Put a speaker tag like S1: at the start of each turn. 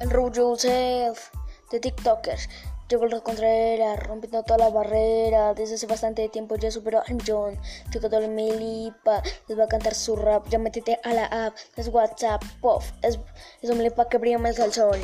S1: El Row Yourself de TikTokers. Llegó el Contreras, rompiendo toda la barrera. Desde hace bastante tiempo ya superó a John. Llegó todo el Melipa, les va a cantar su rap. Ya métete a la app, es WhatsApp, puff. Es, es un Melipa que brilla más que el sol.